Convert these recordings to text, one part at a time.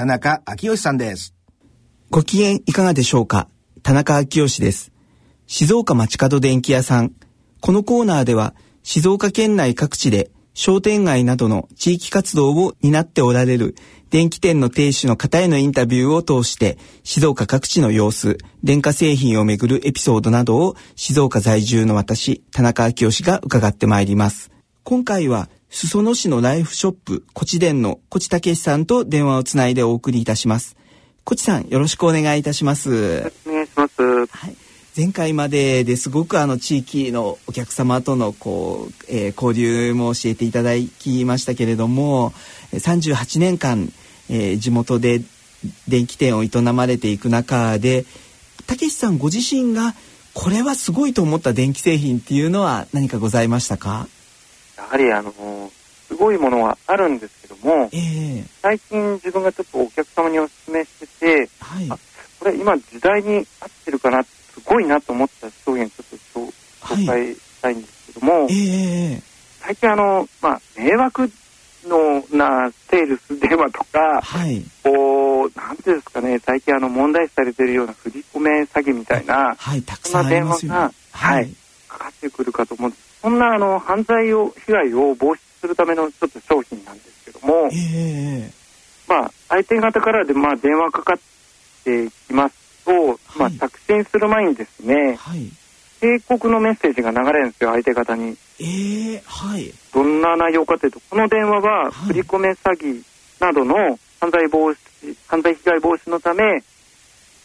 田中昭義さんですご機嫌いかがでしょうか？田中昭義です。静岡町角電気屋さん。このコーナーでは静岡県内各地で商店街などの地域活動を担っておられる電気店の亭主の方へのインタビューを通して静岡各地の様子、電化製品をめぐるエピソードなどを静岡在住の私、田中昭義が伺ってまいります。今回は裾野市のライフショップ、コチ電のコチタケシさんと電話をつないでお送りいたします。コチさん、よろしくお願いいたします。お願いします。はい。前回までですごくあの地域のお客様とのこう、えー、交流も教えていただきましたけれども38年間、えー、地元で電気店を営まれていく中でたけしさんご自身がこれはすごいと思った電気製品っていうのは何かございましたか？やはりあのすごいものはあるんですけども、えー、最近自分がちょっとお客様にお勧めしてて、はい、これ今時代に合ってるかなすごいなと思った商品ちょっと紹介したいんですけども、はいえー、最近あの、まあ、迷惑のなセールス電話とか、はい、こう、なんていうんですかね、最近あの問題視されているような振り込め詐欺みたいな、はい、たくさん電話が、はい、かかってくるかと思うんです。そんなあの犯罪を、被害を防止するためのちょっと商品なんですけども、えー、まあ、相手方からで、まあ、電話かかってきますと、はい、まあ、着信する前にですね、はい、警告のメッセージが流れるんですよ、相手方に。えー、はい。どんな内容かというと、この電話は、振り込め詐欺などの犯罪防止、犯罪被害防止のため、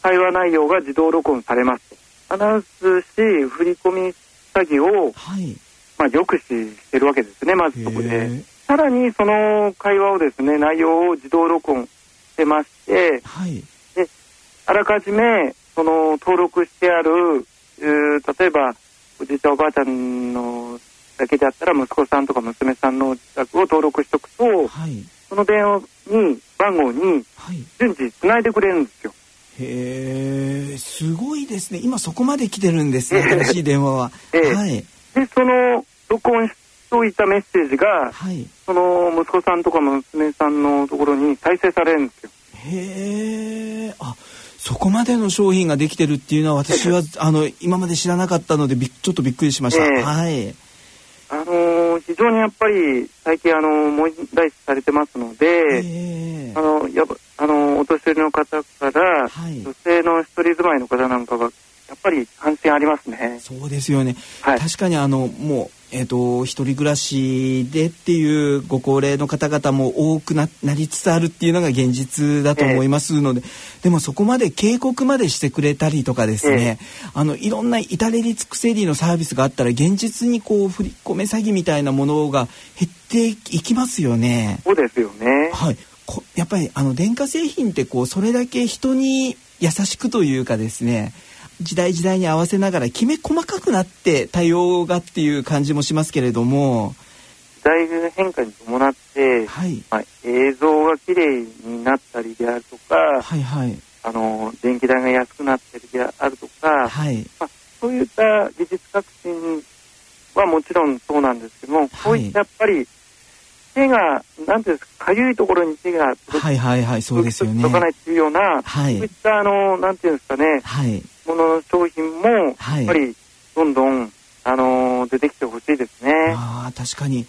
会話内容が自動録音されますと。アナウンスし、振り込み詐欺を、はい、まあ、抑止してるわけですね、まずそこで。さらにその会話をですね、内容を自動録音してまして、はい、であらかじめその登録してある、例えばおじいちゃんおばあちゃんのだけであったら息子さんとか娘さんの自宅を登録しておくと、はい、その電話に番号に順次つないでくれるんですよ。へえすごいですね。今そこまで来てるんですね 新しい電話は。えー、はいでその録音しておいたメッセージが、はい、その息子さんとか娘さんのところに再生されるんですよ。へえあそこまでの商品ができてるっていうのは私はあの今まで知らなかったのでびちょっとびっくりしました。えー、はい。あのー、非常にやっぱり最近あの問題視されてますので、えー、あのやあのお年寄りの方から、はい、女性の一人住まいの方なんかがぱり関心ありますね。そうですよね。はい、確かにあのもうえっ、ー、と一人暮らしでっていうご高齢の方々も多くななりつつあるっていうのが現実だと思いますので、えー、でもそこまで警告までしてくれたりとかですね、えー、あのいろんな至れり尽くせりのサービスがあったら現実にこう振り込め詐欺みたいなものが減っていきますよね。そうですよね。はい。やっぱりあの電化製品ってこうそれだけ人に優しくというかですね時代時代に合わせながらきめ細かくなって対応がっていう感じもしますけれども。時代の変化に伴って、はい。まあ、映像が綺麗になったりであるとか、はいはい、あの電気代が安くなったりであるとか、はい。まあ、そういった技術革新はもちろんそうなんですけども、こういったやっぱり手が、なんていうんですか、かゆいところに手がはいはいはい、そうですよね。届かないっていうような、はい、そういった、あの、なんていうんですかね、はい、ものの商品も、やっぱり、どんどん、あの、出てきてほしいですね。ああ、確かに。い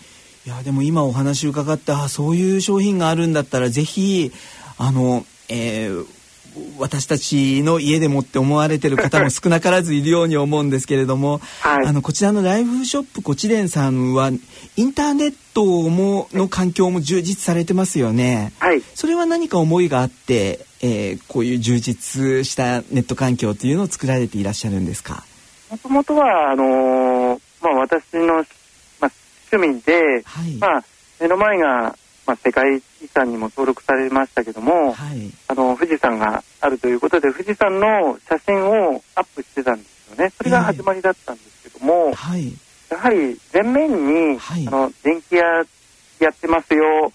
や、でも今お話伺った、そういう商品があるんだったら、ぜひ、あの、えー、私たちの家でもって思われてる方も少なからずいるように思うんですけれども、はい、あのこちらのライフショップこちれんさんはインターネットもの環境も充実されてますよね。はい、それは何か思いがあって、えー、こういう充実したネット環境というのを作られていらっしゃるんですか？もともとはあのー、まあ私のまあ趣味で、はい、まあ目の前がまあ、世界遺産にも登録されましたけども、はい、あの富士山があるということで富士山の写真をアップしてたんですよね。それが始まりだったんですけども、はい、やはり前面に、はい、あの電気屋やってますよ。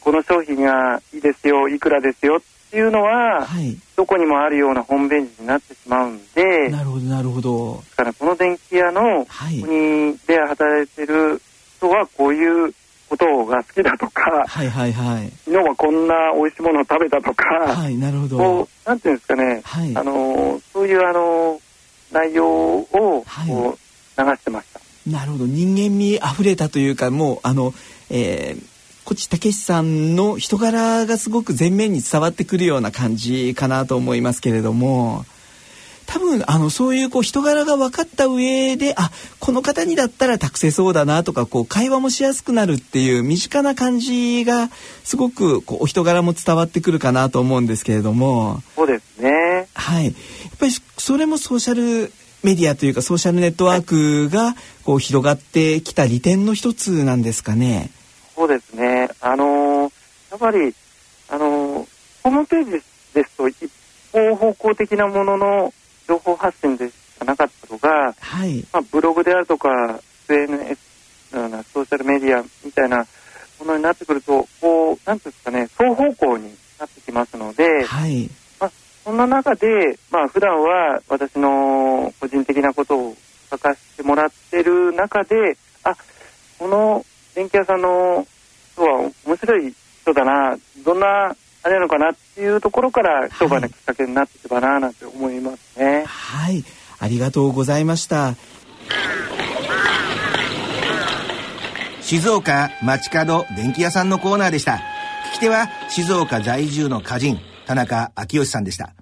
この商品がいいですよ。いくらですよ。っていうのは、はい、どこにもあるようなホームページになってしまうんでなるほどなるほど。だからこの電気屋の国で働いてる人はこういうことが好きだとか、はいはいはい、昨日はこんな美味しいものを食べたとか、はい、なるほど。なんていうんですかね、はい、あのそういうあの内容をこう流してました。なるほど。人間味あふれたというかもうあの、えー、こっちたけしさんの人柄がすごく前面に伝わってくるような感じかなと思いますけれども多分あのそういうこう人柄が分かった上であこの方にだったら託せそうだなとかこう会話もしやすくなるっていう身近な感じがすごくこうお人柄も伝わってくるかなと思うんですけれどもそうですねはいやっぱりそれもソーシャルメディアというかソーシャルネットワークがこう広がってきた利点の一つなんですかね。そうですね。あのー、やっぱり、あのー、ホームページですと一方方向的なものの情報発信でしかなかったのが、はい、まあ、ブログであるとか SNS のようなソーシャルメディアみたいなものになってくると、こう、なんていうんですかね、双方向になってきますので、はい。そんな中で、まあ普段は私の個人的なことを書かせてもらってる中で、あ、この電気屋さんの人は面白い人だな、どんなあれなのかなっていうところから商売のきっかけになっていけばななんて思ありがとうございました。静岡街角電気屋さんのコーナーでした。聞き手は静岡在住の歌人、田中昭義さんでした。